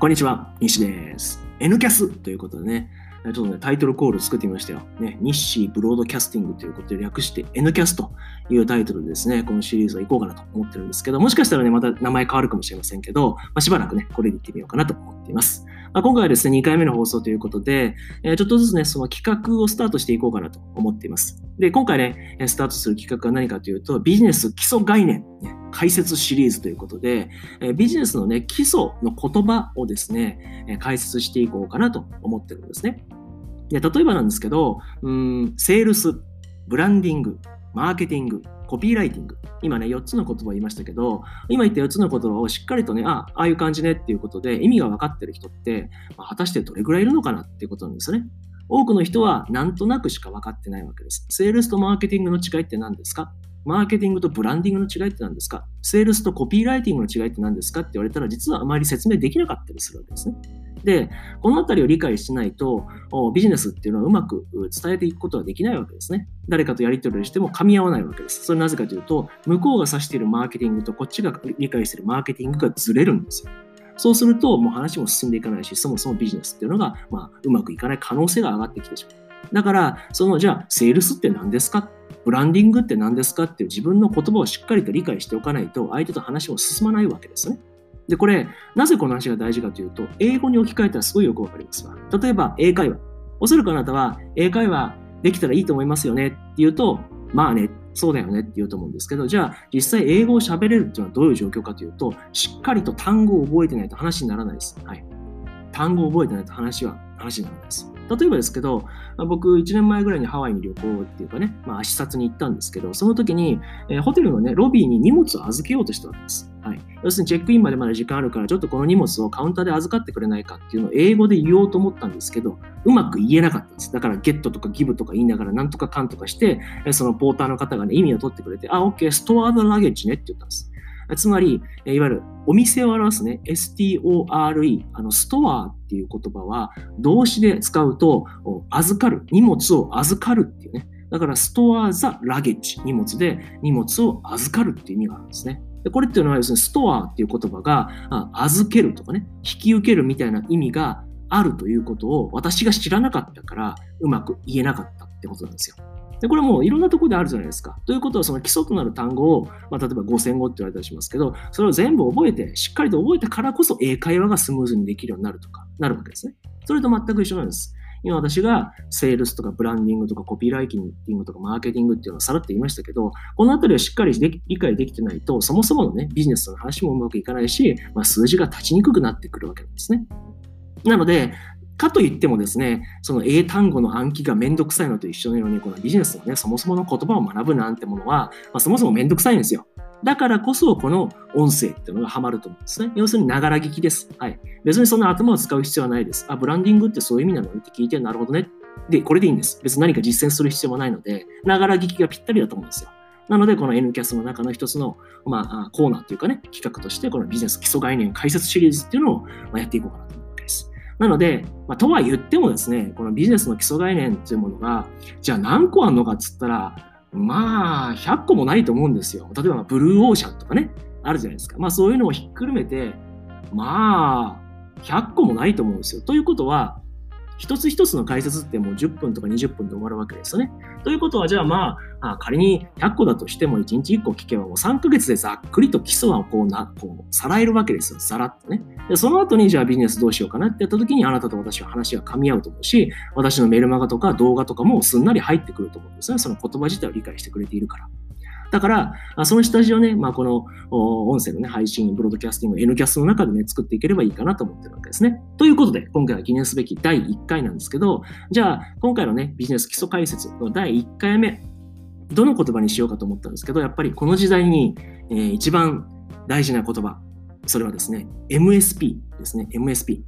こんにちは、西です。N キャスということでね、ちょっとね、タイトルコール作ってみましたよ。ね、日誌ブロードキャスティングということで略して N キャスというタイトルでですね、このシリーズは行こうかなと思ってるんですけど、もしかしたらね、また名前変わるかもしれませんけど、まあ、しばらくね、これで行ってみようかなと思っています。まあ、今回はですね、2回目の放送ということで、えー、ちょっとずつね、その企画をスタートしていこうかなと思っています。で、今回ね、スタートする企画は何かというと、ビジネス基礎概念、ね、解説シリーズということで、えビジネスのね、基礎の言葉をですね、え解説していこうかなと思ってるんですね。で例えばなんですけど、うん、セールス、ブランディング、マーケティング、コピーライティング。今ね、4つの言葉を言いましたけど、今言った4つの言葉をしっかりとね、ああ、あいう感じねっていうことで意味が分かってる人って、まあ、果たしてどれぐらいいるのかなっていうことなんですよね。多くの人はなんとなくしか分かってないわけです。セールスとマーケティングの違いって何ですか？マーケティングとブランディングの違いって何ですか？セールスとコピーライティングの違いって何ですか？って言われたら、実はあまり説明できなかったりするわけですね。で、このあたりを理解しないと、ビジネスっていうのはうまく伝えていくことはできないわけですね。誰かとやり取りしても噛み合わないわけです。それなぜかというと、向こうが指しているマーケティングとこっちが理解しているマーケティングがずれるんですよ。そうすると、もう話も進んでいかないし、そもそもビジネスっていうのが、まあ、うまくいかない可能性が上がってきてしまう。だから、その、じゃあ、セールスって何ですか？ブランディングって何ですか？っていう自分の言葉をしっかりと理解しておかないと、相手と話も進まないわけですね。で、これ、なぜこの話が大事かというと、英語に置き換えたらすごいよくわかりますわ。例えば、英会話。おそらくあなたは、英会話できたらいいと思いますよねって言うと、まあね、そうだよねって言うと思うんですけど、じゃあ実際英語を喋れるっていうのはどういう状況かというと、しっかりと単語を覚えてないと話にならないです。はい。単語を覚えてないと話は話にならないです。例えばですけど、僕1年前ぐらいにハワイに旅行っていうかね、まあ、視察に行ったんですけど、その時に、えー、ホテルのね、ロビーに荷物を預けようとしたわけです。はい。要するにチェックインまでまだ時間あるから、ちょっとこの荷物をカウンターで預かってくれないかっていうのを英語で言おうと思ったんですけど、うまく言えなかったんです。だからゲットとかギブとか言いながらなんとかかんとかして、そのポーターの方がね、意味を取ってくれて、あ、OK、ストアードラゲッジねって言ったんです。つまり、いわゆるお店を表すね、STORE、あのストアっていう言葉は動詞で使うと、預かる、荷物を預かるっていうね。だから、ストアザラゲッジ、荷物で荷物を預かるっていう意味があるんですね。でこれっていうのは、要するにストアっていう言葉が、預けるとかね、引き受けるみたいな意味があるということを私が知らなかったから、うまく言えなかったってことなんですよ。で、これもいろんなところであるじゃないですか。ということは、その基礎となる単語を、まあ、例えば5000語って言われたりしますけど、それを全部覚えて、しっかりと覚えたからこそ英会話がスムーズにできるようになるとか、なるわけですね。それと全く一緒なんです。今私がセールスとかブランディングとかコピーライティングとかマーケティングっていうのをさらって言いましたけど、このあたりをしっかり理解できてないと、そもそものね、ビジネスの話もうまくいかないし、まあ、数字が立ちにくくなってくるわけなんですね。なので、かといってもですね、その英単語の暗記がめんどくさいのと一緒のように、このビジネスのね、そもそもの言葉を学ぶなんてものは、まあ、そもそもめんどくさいんですよ。だからこそ、この音声っていうのがハマると思うんですね。要するに、ながら聞きです。はい。別にそんな頭を使う必要はないです。あ、ブランディングってそういう意味なのって聞いて、なるほどね。で、これでいいんです。別に何か実践する必要もないので、ながら聞きがぴったりだと思うんですよ。なので、この N キャスの中の一つの、まあ、コーナーというかね、企画として、このビジネス基礎概念解説シリーズっていうのをやっていこうかなとなので、まあ、とは言ってもですね、このビジネスの基礎概念というものが、じゃあ何個あるのかっつったら、まあ、100個もないと思うんですよ。例えば、ブルーオーシャンとかね、あるじゃないですか。まあ、そういうのをひっくるめて、まあ、100個もないと思うんですよ。ということは、一つ一つの解説ってもう10分とか20分で終わるわけですよね。ということは、じゃあまあ、仮に100個だとしても1日1個聞けばもう3ヶ月でざっくりと基礎はこうな、こう、さらえるわけですよ。さらっとね。で、その後にじゃあビジネスどうしようかなってやった時にあなたと私は話が噛み合うと思うし、私のメルマガとか動画とかもすんなり入ってくると思うんですね。その言葉自体を理解してくれているから。だから、その下地をね、まあ、この音声のね、配信、ブロードキャスティング、N キャストの中でね、作っていければいいかなと思ってるわけですね。ということで、今回は記念すべき第1回なんですけど、じゃあ、今回のね、ビジネス基礎解説の第1回目、どの言葉にしようかと思ったんですけど、やっぱりこの時代に、えー、一番大事な言葉、それはですね、MSP ですね、MSP。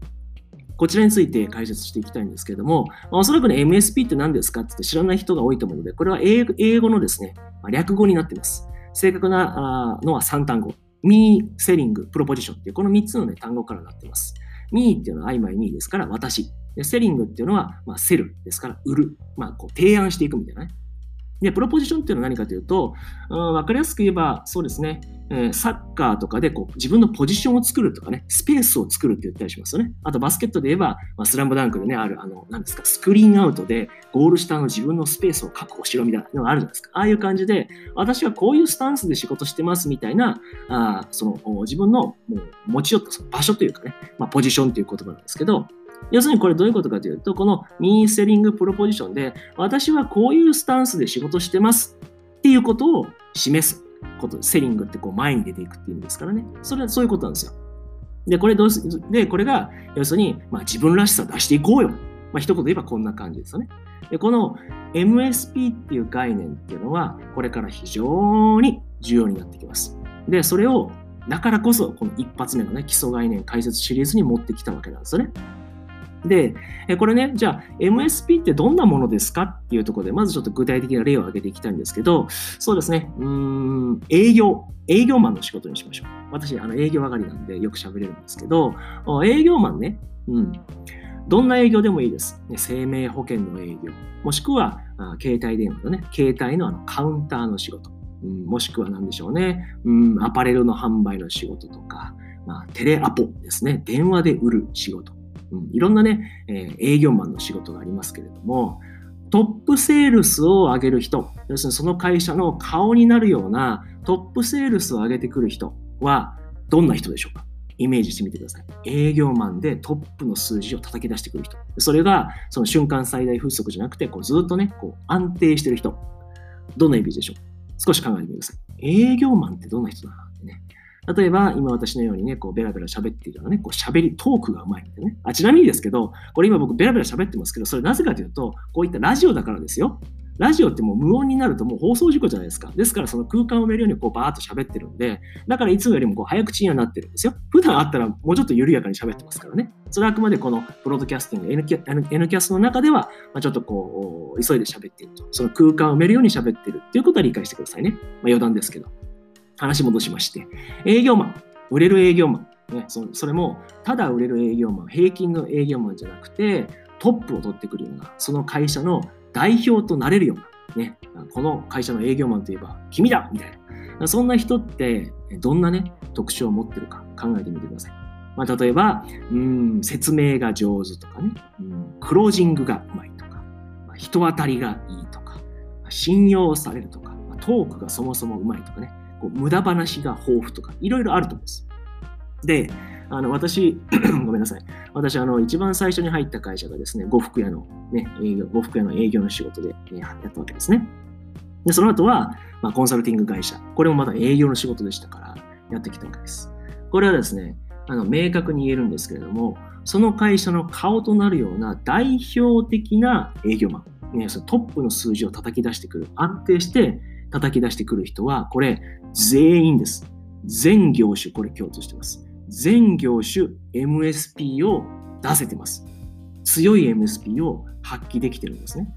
こちらについて解説していきたいんですけれども、まあ、おそらくね、MSP って何ですかって知らない人が多いと思うので、これは英語のですね、まあ、略語になっています。正確なのは3単語。me, selling, proposition っていうこの3つの、ね、単語からなっています。me っていうのは曖昧 me ですから私。で、selling っていうのは、まあ、セルですから売る。まあ、こう提案していくみたいなね。で、プロポジションっていうのは何かというと、うん、分かりやすく言えば、そうですね、えー、サッカーとかでこう自分のポジションを作るとかね、スペースを作るって言ったりしますよね。あとバスケットで言えば、まあ、スラムダンクでね、ある、あの、なんですか、スクリーンアウトでゴール下の自分のスペースを確保しろみたいなのがあるじゃないですか。ああいう感じで、私はこういうスタンスで仕事してますみたいな、あその自分のもう持ち寄ったその場所というかね、まあ、ポジションという言葉なんですけど、要するにこれどういうことかというと、このミーセリングプロポジションで、私はこういうスタンスで仕事してますっていうことを示すことセリングってこう前に出ていくっていう意味ですからね。それはそういうことなんですよ。で、これどうすで、これが、要するに、まあ、自分らしさを出していこうよ。まあ、一言で言えばこんな感じですよね。で、この MSP っていう概念っていうのは、これから非常に重要になってきます。で、それを、だからこそ、この一発目のね、基礎概念解説シリーズに持ってきたわけなんですよね。で、これね、じゃあ MSP ってどんなものですかっていうところで、まずちょっと具体的な例を挙げていきたいんですけど、そうですね、うん、営業、営業マンの仕事にしましょう。私、あの営業上がりなんでよく喋れるんですけど、営業マンね、うん、どんな営業でもいいです。生命保険の営業、もしくは携帯電話のね、携帯のあのカウンターの仕事、うん、もしくは何でしょうね、うん、アパレルの販売の仕事とか、まあ、テレアポですね、電話で売る仕事。うん、いろんなね、えー、営業マンの仕事がありますけれども、トップセールスを上げる人、要するにその会社の顔になるようなトップセールスを上げてくる人はどんな人でしょうか？イメージしてみてください。営業マンでトップの数字を叩き出してくる人。それがその瞬間最大風速じゃなくて、こうずっとね、こう安定してる人。どんなイメージでしょう？少し考えてみてください。営業マンってどんな人だなってね。例えば、今私のようにね、こうベラベラ喋っているようなね、こう喋り、トークがうまいんでね。あ、ちなみにですけど、これ今僕ベラベラ喋ってますけど、それなぜかというと、こういったラジオだからですよ。ラジオってもう無音になるともう放送事故じゃないですか。ですからその空間を埋めるようにこうバーッと喋ってるんで、だからいつもよりもこう早口にはなってるんですよ。普段あったらもうちょっと緩やかに喋ってますからね。それはあくまでこのブロードキャスティング、N キャ N キャスの中では、ま、ちょっとこう、急いで喋っていると。その空間を埋めるように喋ってるっていうことは理解してくださいね。まあ、余談ですけど。話戻しまして、営業マン。売れる営業マン、ね、そそれもただ売れる営業マン、平均の営業マンじゃなくて、トップを取ってくるような、その会社の代表となれるような、ね、この会社の営業マンといえば、君だみたいな。そんな人って、どんなね、特徴を持ってるか考えてみてください。まあ、例えば、うん、説明が上手とかね、うん、クロージングがうまいとか、まあ、人当たりがいいとか、信用されるとか、まあ、トークがそもそもうまいとかね、こう無駄話が豊富とか、いろいろあると思うんです。で、あの私、ごめんなさい。私、あの、一番最初に入った会社がですね、呉服屋の、ね、営業、呉服屋の営業の仕事で、ね、やったわけですね。で、その後は、まあ、コンサルティング会社。これもまだ営業の仕事でしたから、やってきたわけです。これはですね、あの明確に言えるんですけれども、その会社の顔となるような代表的な営業マン、ね、そのトップの数字を叩き出してくる、安定して叩き出してくる人は、これ、全員です。全業種、これ共通してます。全業種 MSP を出せてます。強い MSP を発揮できてるんですね。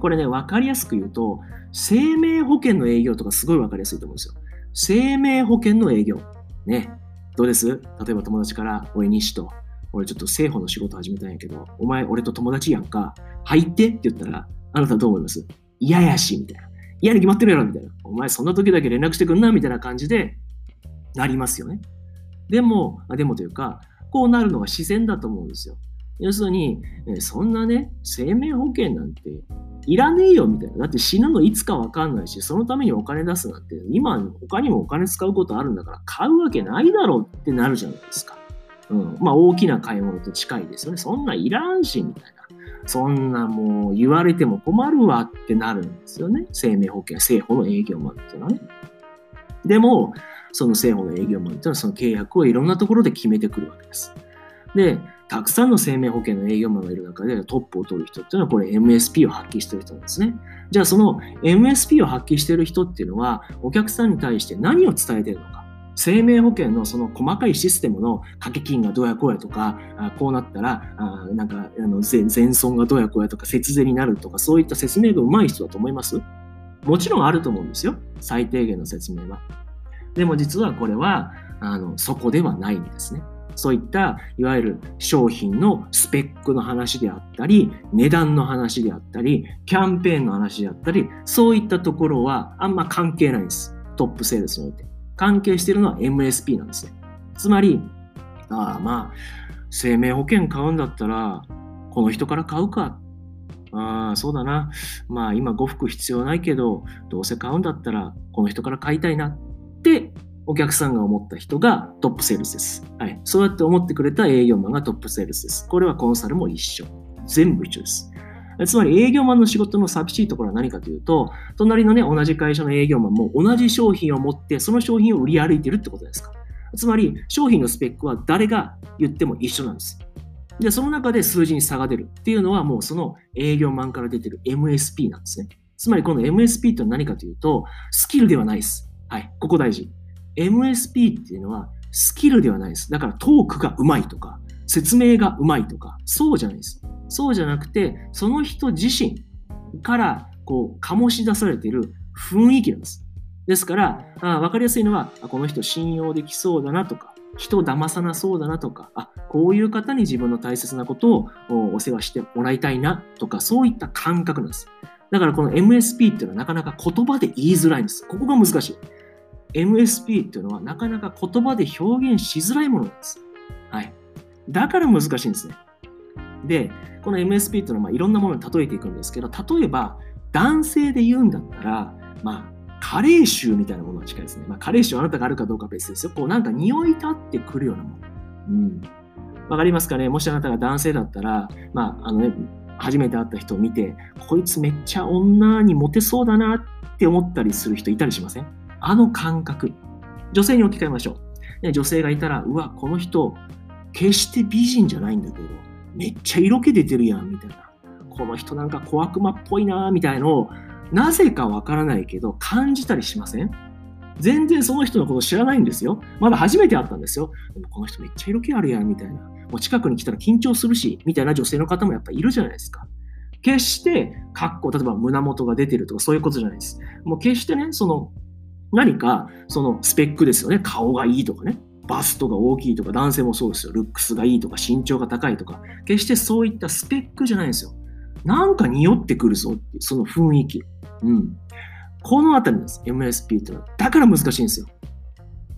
これね、わかりやすく言うと、生命保険の営業とかすごいわかりやすいと思うんですよ。生命保険の営業。ね。どうです？例えば友達から、俺西と、俺ちょっと政府の仕事始めたんやけど、お前俺と友達やんか、入ってって言ったら、あなたどう思います？嫌やし、みたいな。嫌に決まってるやろ、みたいな。お前そんな時だけ連絡してくんな、みたいな感じで、なりますよね。でも、でもというか、こうなるのが自然だと思うんですよ。要するに、そんなね、生命保険なんていらねえよみたいな。だって死ぬのいつかわかんないし、そのためにお金出すなんて、今他にもお金使うことあるんだから買うわけないだろうってなるじゃないですか。うん。まあ大きな買い物と近いですよね。そんないらんし、みたいな。そんなもう言われても困るわってなるんですよね。生命保険、政府の営業マンっていうのはね。でも、その政府の営業マンっていうのはその契約をいろんなところで決めてくるわけです。で、たくさんの生命保険の営業マンがいる中でトップを取る人っていうのはこれ MSP を発揮してる人なんですね。じゃあその MSP を発揮してる人っていうのはお客さんに対して何を伝えてるのか。生命保険のその細かいシステムの掛け金がどうやこうやとか、あこうなったら、あなんかあの全損がどうやこうやとか、節税になるとか、そういった説明が上手い人だと思います？もちろんあると思うんですよ。最低限の説明は。でも実はこれは、あのそこではないんですね。そういったいわゆる商品のスペックの話であったり、値段の話であったり、キャンペーンの話であったり、そういったところはあんま関係ないんです。トップセールスにおいて。関係してるのは MSP なんですね。つまり、ああまあ、生命保険買うんだったら、この人から買うか。ああ、そうだな。まあ今5服必要ないけど、どうせ買うんだったら、この人から買いたいなお客さんが思った人がトップセールスです。はい。そうやって思ってくれた営業マンがトップセールスです。これはコンサルも一緒。全部一緒です。つまり営業マンの仕事の寂しいところは何かというと、隣のね、同じ会社の営業マンも同じ商品を持って、その商品を売り歩いてるってことですか。つまり、商品のスペックは誰が言っても一緒なんです。で、その中で数字に差が出るっていうのは、もうその営業マンから出てる MSP なんですね。つまり、この MSP とは何かというと、スキルではないです。はい、ここ大事。MSP っていうのはスキルではないです。だからトークがうまいとか、説明がうまいとか、そうじゃないです。そうじゃなくて、その人自身からこう醸し出されている雰囲気なんです。ですから、あ分かりやすいのは、この人信用できそうだなとか、人を騙さなそうだなとか、あこういう方に自分の大切なことをお世話してもらいたいなとか、そういった感覚なんです。だからこの MSP っていうのはなかなか言葉で言いづらいんです。ここが難しい。MSP っていうのはなかなか言葉で表現しづらいものなんです。はい。だから難しいんですね。で、この MSP っていうのはまあいろんなものに例えていくんですけど、例えば男性で言うんだったら、まあ、加齢臭みたいなものが近いですね。まあ、加齢臭あなたがあるかどうか別ですよ。こうなんか匂い立ってくるようなもの。うん。わかりますかね？もしあなたが男性だったら、まあ、あのね、初めて会った人を見て、こいつめっちゃ女にモテそうだなって思ったりする人いたりしません？あの感覚。女性に置き換えましょう。女性がいたら、うわ、この人、決して美人じゃないんだけど、めっちゃ色気出てるやん、みたいな。この人なんか小悪魔っぽいな、みたいのを、なぜかわからないけど、感じたりしません？全然その人のこと知らないんですよ。まだ初めて会ったんですよ。でもこの人めっちゃ色気あるやん、みたいな。もう近くに来たら緊張するし、みたいな女性の方もやっぱいるじゃないですか。決して、格好、例えば胸元が出てるとかそういうことじゃないです。もう決してね、その、何か、そのスペックですよね。顔がいいとかね。バストが大きいとか、男性もそうですよ。ルックスがいいとか、身長が高いとか、決してそういったスペックじゃないんですよ。なんか匂ってくるぞって、その雰囲気。うん。このあたりです。MSP ってのは。だから難しいんですよ。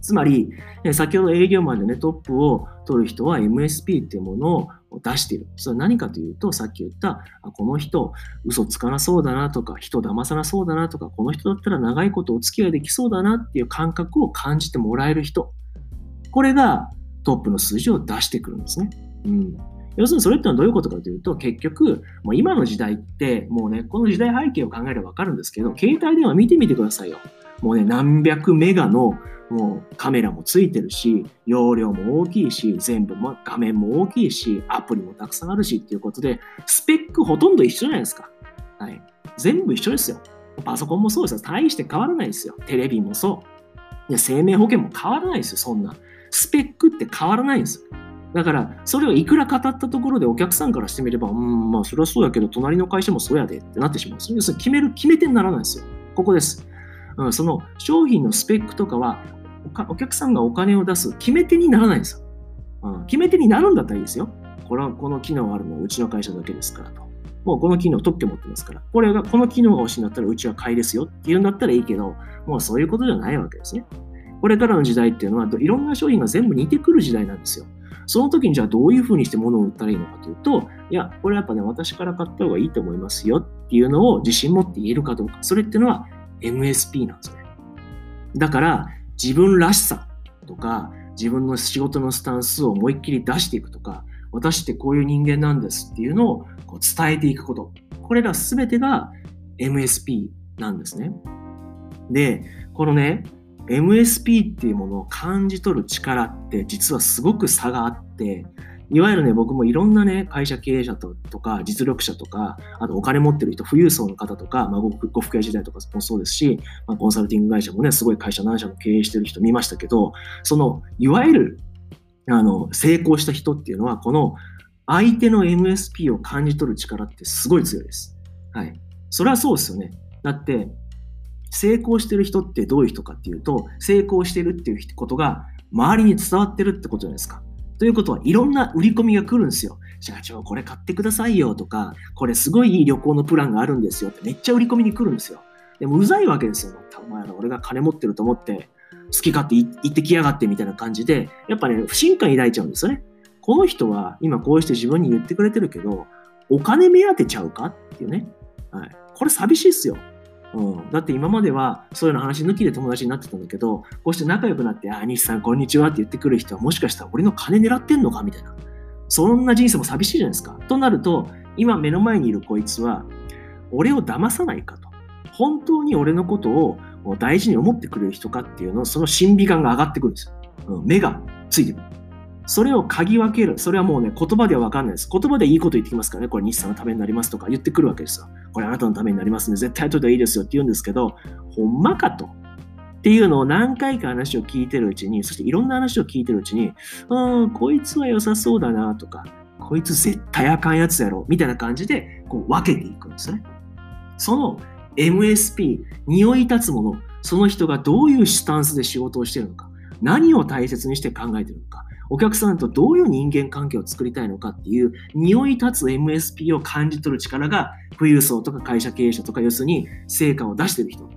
つまり、先ほど営業マンでね、トップを取る人は MSP っていうものを出している。それは何かというと、さっき言った、この人、嘘つかなそうだなとか、人騙さなそうだなとか、この人だったら長いことお付き合いできそうだなっていう感覚を感じてもらえる人。これがトップの数字を出してくるんですね。うん。要するにそれってのはどういうことかというと、結局、もう今の時代って、もうね、この時代背景を考えればわかるんですけど、携帯電話見てみてくださいよ。もうね、何百メガのもうカメラもついてるし、容量も大きいし、全部も画面も大きいし、アプリもたくさんあるしっていうことで、スペックほとんど一緒じゃないですか。はい。全部一緒ですよ。パソコンもそうですよ。大して変わらないですよ。テレビもそう。で生命保険も変わらないですよ、そんな。スペックって変わらないんですよ。だから、それをいくら語ったところでお客さんからしてみれば、うん、まあ、それはそうやけど、隣の会社もそうやでってなってしまう。要するに決める、決め手にならないんですよ。ここです。うん、その商品のスペックとかはお客さんがお金を出す決め手にならないんですよ。うん、決め手になるんだったらいいですよ。これはこの機能があるのはうちの会社だけですからと。もうこの機能特許持ってますから。これが、この機能が欲しいんだったらうちは買いですよっていうんだったらいいけど、もうそういうことじゃないわけですね。これからの時代っていうのは、いろんな商品が全部似てくる時代なんですよ。その時にじゃあどういうふうにして物を売ったらいいのかというと、いや、これやっぱね、私から買った方がいいと思いますよっていうのを自信持って言えるかどうか。それっていうのは MSP なんですね。だから、自分らしさとか、自分の仕事のスタンスを思いっきり出していくとか、私ってこういう人間なんですっていうのをこう伝えていくこと。これら全てが MSP なんですね。で、このね、MSP っていうものを感じ取る力って実はすごく差があって、いわゆるね、僕もいろんなね、会社経営者ととか、実力者とか、あとお金持ってる人、富裕層の方とか、まあ、ごご服屋時代とかもそうですし、まあ、コンサルティング会社もね、すごい会社何社も経営してる人見ましたけど、その、いわゆる、あの、成功した人っていうのは、この、相手の MSP を感じ取る力ってすごい強いです。はい。それはそうですよね。だって、成功してる人ってどういう人かっていうと、成功してるっていうことが周りに伝わってるってことじゃないですか。ということは、いろんな売り込みが来るんですよ。社長、これ買ってくださいよとか、これすごいいい旅行のプランがあるんですよってめっちゃ売り込みに来るんですよ。でも、うざいわけですよ。お前ら俺が金持ってると思って、好き勝手言ってきやがってみたいな感じで、やっぱね、不信感抱いちゃうんですよね。この人は今こうして自分に言ってくれてるけど、お金目当てちゃうかっていうね。はい。これ寂しいっすよ。うん、だって今まではそういうの話抜きで友達になってたんだけど、こうして仲良くなって、ああ、西さんこんにちはって言ってくる人はもしかしたら俺の金狙ってんのかみたいな。そんな人生も寂しいじゃないですか。となると、今目の前にいるこいつは、俺を騙さないかと。本当に俺のことを大事に思ってくれる人かっていうの、その審美眼が上がってくるんですよ。うん、目がついてくる。それを嗅ぎ分ける。それはもうね、言葉では分かんないです。言葉でいいこと言ってきますからね。これ、日産のためになりますとか言ってくるわけですよ。これ、あなたのためになりますんで、絶対やっといた方がいいですよって言うんですけど、ほんまかと。っていうのを何回か話を聞いてるうちに、そしていろんな話を聞いてるうちに、うん、こいつは良さそうだなとか、こいつ絶対あかんやつやろ、みたいな感じで、こう分けていくんですね。その MSP、匂い立つもの、その人がどういうスタンスで仕事をしてるのか、何を大切にして考えてるのか、お客さんとどういう人間関係を作りたいのかっていう匂い立つ MSP を感じ取る力が富裕層とか会社経営者とか要するに成果を出してる人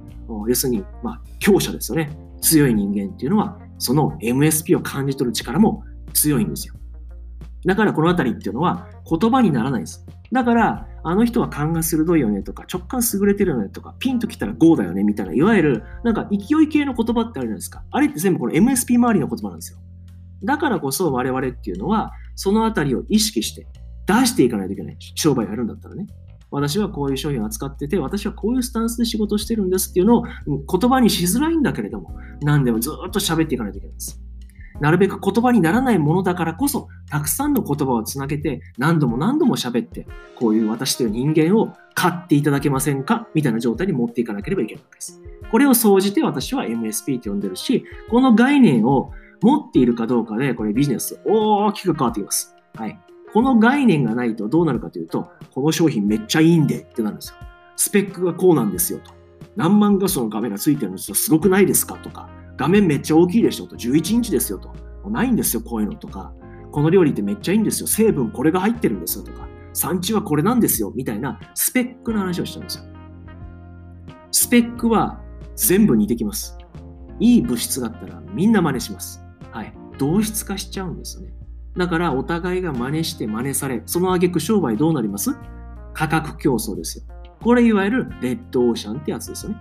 要するにまあ強者ですよね強い人間っていうのはその MSP を感じ取る力も強いんですよだからこのあたりっていうのは言葉にならないです。だから、あの人は勘が鋭いよねとか、直感優れてるよねとか、ピンときたら GO だよねみたいな、いわゆるなんか勢い系の言葉ってあるじゃないですか。あれって全部この MSP 周りの言葉なんですよ。だからこそ我々っていうのは、そのあたりを意識して出していかないといけない。商売やるんだったらね。私はこういう商品を扱ってて、私はこういうスタンスで仕事してるんですっていうのを言葉にしづらいんだけれども、何でもずっと喋っていかないといけないんです。なるべく言葉にならないものだからこそ、たくさんの言葉をつなげて、何度も何度も喋って、こういう私という人間を買っていただけませんか？みたいな状態に持っていかなければいけないわけです。これを総じて私は MSP と呼んでるし、この概念を持っているかどうかで、これビジネス大きく変わってきます。はい。この概念がないとどうなるかというと、この商品めっちゃいいんでってなるんですよ。スペックがこうなんですよと。何万画素のカメラついてるんですよ。すごくないですかとか。画面めっちゃ大きいでしょと。11インチですよと。ないんですよ、こういうのとか。この料理ってめっちゃいいんですよ。成分これが入ってるんですよとか。産地はこれなんですよ。みたいなスペックの話をしたんですよ。スペックは全部似てきます。いい物質があったらみんな真似します。はい。同質化しちゃうんですよね。だからお互いが真似して真似され、その挙句商売どうなります？価格競争ですよ。これいわゆるレッドオーシャンってやつですよね。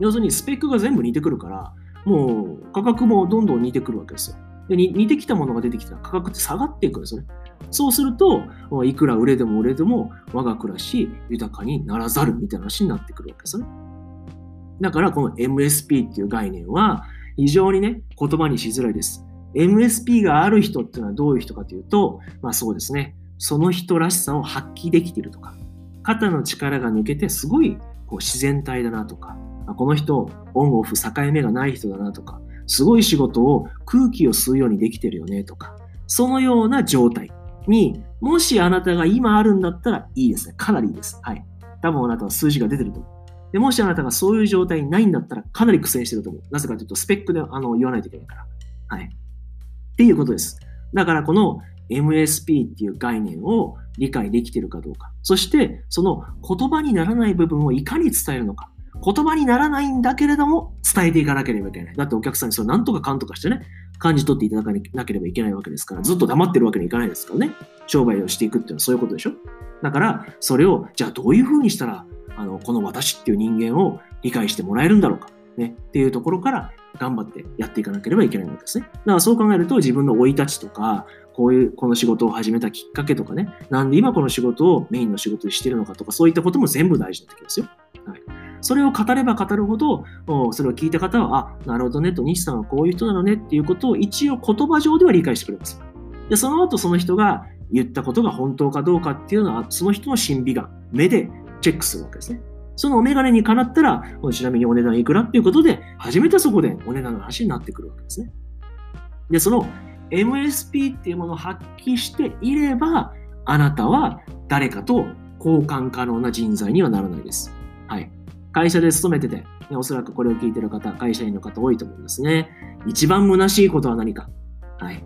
要するにスペックが全部似てくるから、もう価格もどんどん似てくるわけですよ。で似てきたものが出てきたら価格って下がっていくんですよね。そうすると、いくら売れでも売れでも我が暮らし豊かにならざるみたいな話になってくるわけですよね。だからこの MSP っていう概念は非常にね、言葉にしづらいです。MSP がある人っていうのはどういう人かというと、まあそうですね、その人らしさを発揮できているとか、肩の力が抜けてすごいこう自然体だなとか、この人、オンオフ境目がない人だなとか、すごい仕事を空気を吸うようにできてるよねとか、そのような状態に、もしあなたが今あるんだったらいいですね。かなりいいです。はい。多分あなたは数字が出てると思う。でもしあなたがそういう状態にないんだったら、かなり苦戦してると思う。なぜかというと、スペックであの言わないといけないから。はい。っていうことです。だからこの MSP っていう概念を理解できてるかどうか。そして、その言葉にならない部分をいかに伝えるのか。言葉にならないんだけれども、伝えていかなければいけない。だってお客さんにそれ何とかかんとかしてね、感じ取っていただかなければいけないわけですから、ずっと黙ってるわけにいかないですからね。商売をしていくっていうのはそういうことでしょだから、それを、じゃあどういうふうにしたら、あの、この私っていう人間を理解してもらえるんだろうか。ね。っていうところから頑張ってやっていかなければいけないわけですね。だからそう考えると自分の生い立ちとか、こういう、この仕事を始めたきっかけとかね、なんで今この仕事をメインの仕事にしてるのかとか、そういったことも全部大事になってきますよ。はい。それを語れば語るほど、それを聞いた方は、あ、なるほどねと、西さんはこういう人なのねっていうことを一応言葉上では理解してくれます。で、その後その人が言ったことが本当かどうかっていうのは、その人の審美眼、目でチェックするわけですね。そのお眼鏡にかなったら、ちなみにお値段いくら？っていうことで、初めてそこでお値段の話になってくるわけですね。で、その MSP っていうものを発揮していれば、あなたは誰かと交換可能な人材にはならないです。はい。会社で勤めてて、ね、おそらくこれを聞いてる方、会社員の方多いと思いますね。一番虚しいことは何か？はい。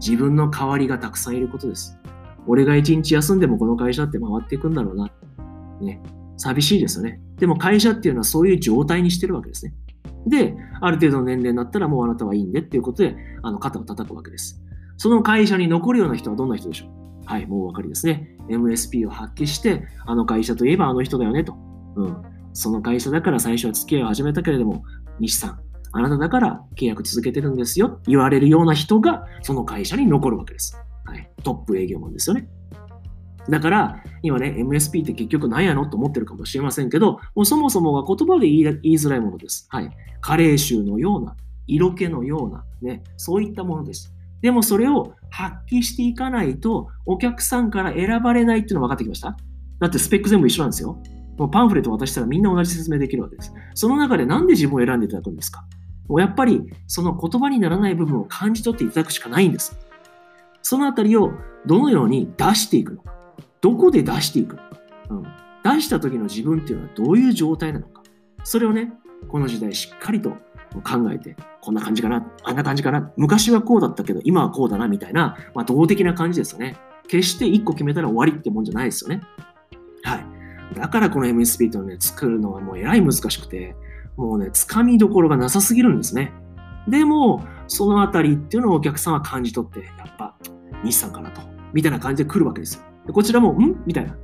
自分の代わりがたくさんいることです。俺が一日休んでもこの会社って回っていくんだろうな。ね。寂しいですよね。でも会社っていうのはそういう状態にしてるわけですね。で、ある程度の年齢になったらもうあなたはいいんでっていうことで、あの肩を叩くわけです。その会社に残るような人はどんな人でしょう？はい、もうお分かりですね。MSP を発揮して、あの会社といえばあの人だよねと。うん。その会社だから最初は付き合いを始めたけれども、西さん、あなただから契約続けてるんですよ言われるような人がその会社に残るわけです。はい、トップ営業マンですよね。だから、今ね、MSP って結局何やのと思ってるかもしれませんけど、もうそもそもが言葉で言いづらいものです。はい。加齢臭のような、色気のような、ね、そういったものです。でもそれを発揮していかないと、お客さんから選ばれないっていうのは分かってきました？だってスペック全部一緒なんですよ。もうパンフレット渡したらみんな同じ説明できるわけです。その中でなんで自分を選んでいただくんですか？もうやっぱりその言葉にならない部分を感じ取っていただくしかないんです。そのあたりをどのように出していくのか。どこで出していくのか。うん、出した時の自分っていうのはどういう状態なのか。それをね、この時代しっかりと考えて、こんな感じかな、あんな感じかな、昔はこうだったけど、今はこうだな、みたいな、まあ、動的な感じですよね。決して1個決めたら終わりってもんじゃないですよね。はい。だからこの MSP とね、作るのはもうえらい難しくて、もうね、つかみどころがなさすぎるんですね。でも、そのあたりっていうのをお客さんは感じ取って、やっぱ、西さんかなと、みたいな感じで来るわけですよ。でこちらも、ん？みたいな。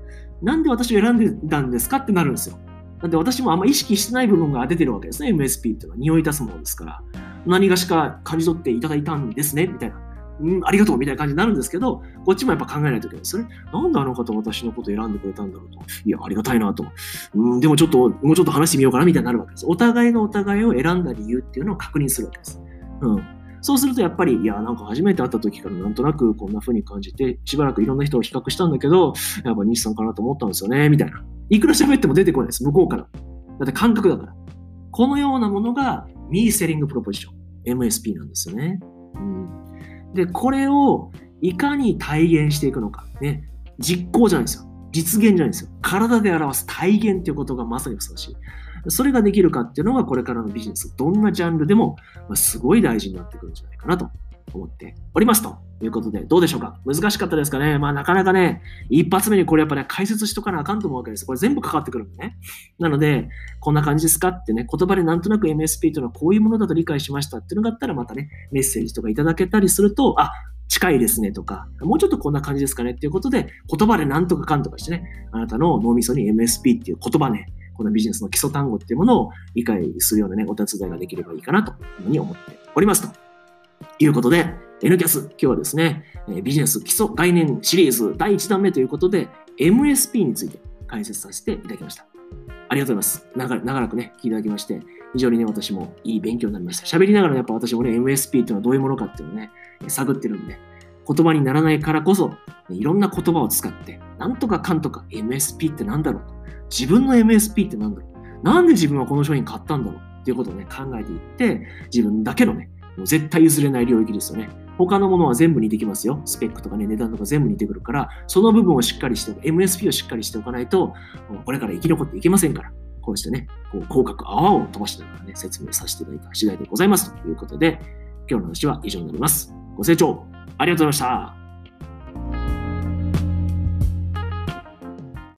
なんで私を選んでたんですかってなるんですよ。だって私もあんま意識してない部分が出てるわけですね、MSP っていうのは。匂い出すものですから。何がしか感じ取っていただいたんですね、みたいな。うん、ありがとうみたいな感じになるんですけど、こっちもやっぱ考えないといけないですよね。なんであの方私のこと選んでくれたんだろうと。いや、ありがたいなと。うん、でもちょっと、もうちょっと話してみようかなみたいになるわけです。お互いがお互いを選んだ理由っていうのを確認するわけです。うん。そうするとやっぱり、いや、なんか初めて会った時からなんとなくこんな風に感じて、しばらくいろんな人を比較したんだけど、やっぱ西さんかなと思ったんですよね、みたいな。いくら喋っても出てこないです、向こうから。だって感覚だから。このようなものが、ミーセリングプロポジション、MSP なんですよね。うん。で、これをいかに体現していくのか。ね。実行じゃないですよ。実現じゃないですよ。体で表す体現っていうことがまさにふさわしい。それができるかっていうのがこれからのビジネス、どんなジャンルでもすごい大事になってくるんじゃないかなと思っておりますということで、どうでしょうか？難しかったですかね？まあなかなかね、一発目にこれやっぱね、解説しとかなあかんと思うわけです。これ全部かかってくるんでね。なので、こんな感じですかってね、言葉でなんとなく MSP というのはこういうものだと理解しましたっていうのがあったら、またね、メッセージとかいただけたりすると、あ、近いですねとか、もうちょっとこんな感じですかねっていうことで、言葉でなんとかかんとかしてね、あなたの脳みそに MSP っていう言葉ね、このビジネスの基礎単語っていうものを理解するようなね、お手伝いができればいいかなというふうに思っておりますと。いうことで、N キャス、今日はですね、ビジネス基礎概念シリーズ第1弾目ということで、MSP について解説させていただきました。ありがとうございます。長長らくね、聞いていただきまして、非常にね、私もいい勉強になりました。喋りながらやっぱ私もね、MSP っていうのはどういうものかっていうのをね、探ってるんで、言葉にならないからこそ、いろんな言葉を使って、なんとかかんとか MSP ってなんだろうと。自分の MSP ってなんだ？ろう。なんで自分はこの商品買ったんだろう？っていうことをね、考えていって、自分だけのね、もう絶対譲れない領域ですよね。他のものは全部似てきますよ。スペックとかね、値段とか全部似てくるから、その部分をしっかりして、MSP をしっかりしておかないと、これから生き残っていけませんから。こうしてね、こう広角泡を飛ばしながらね、説明させていただいた次第でございます。ということで、今日の話は以上になります。ご清聴ありがとうございました。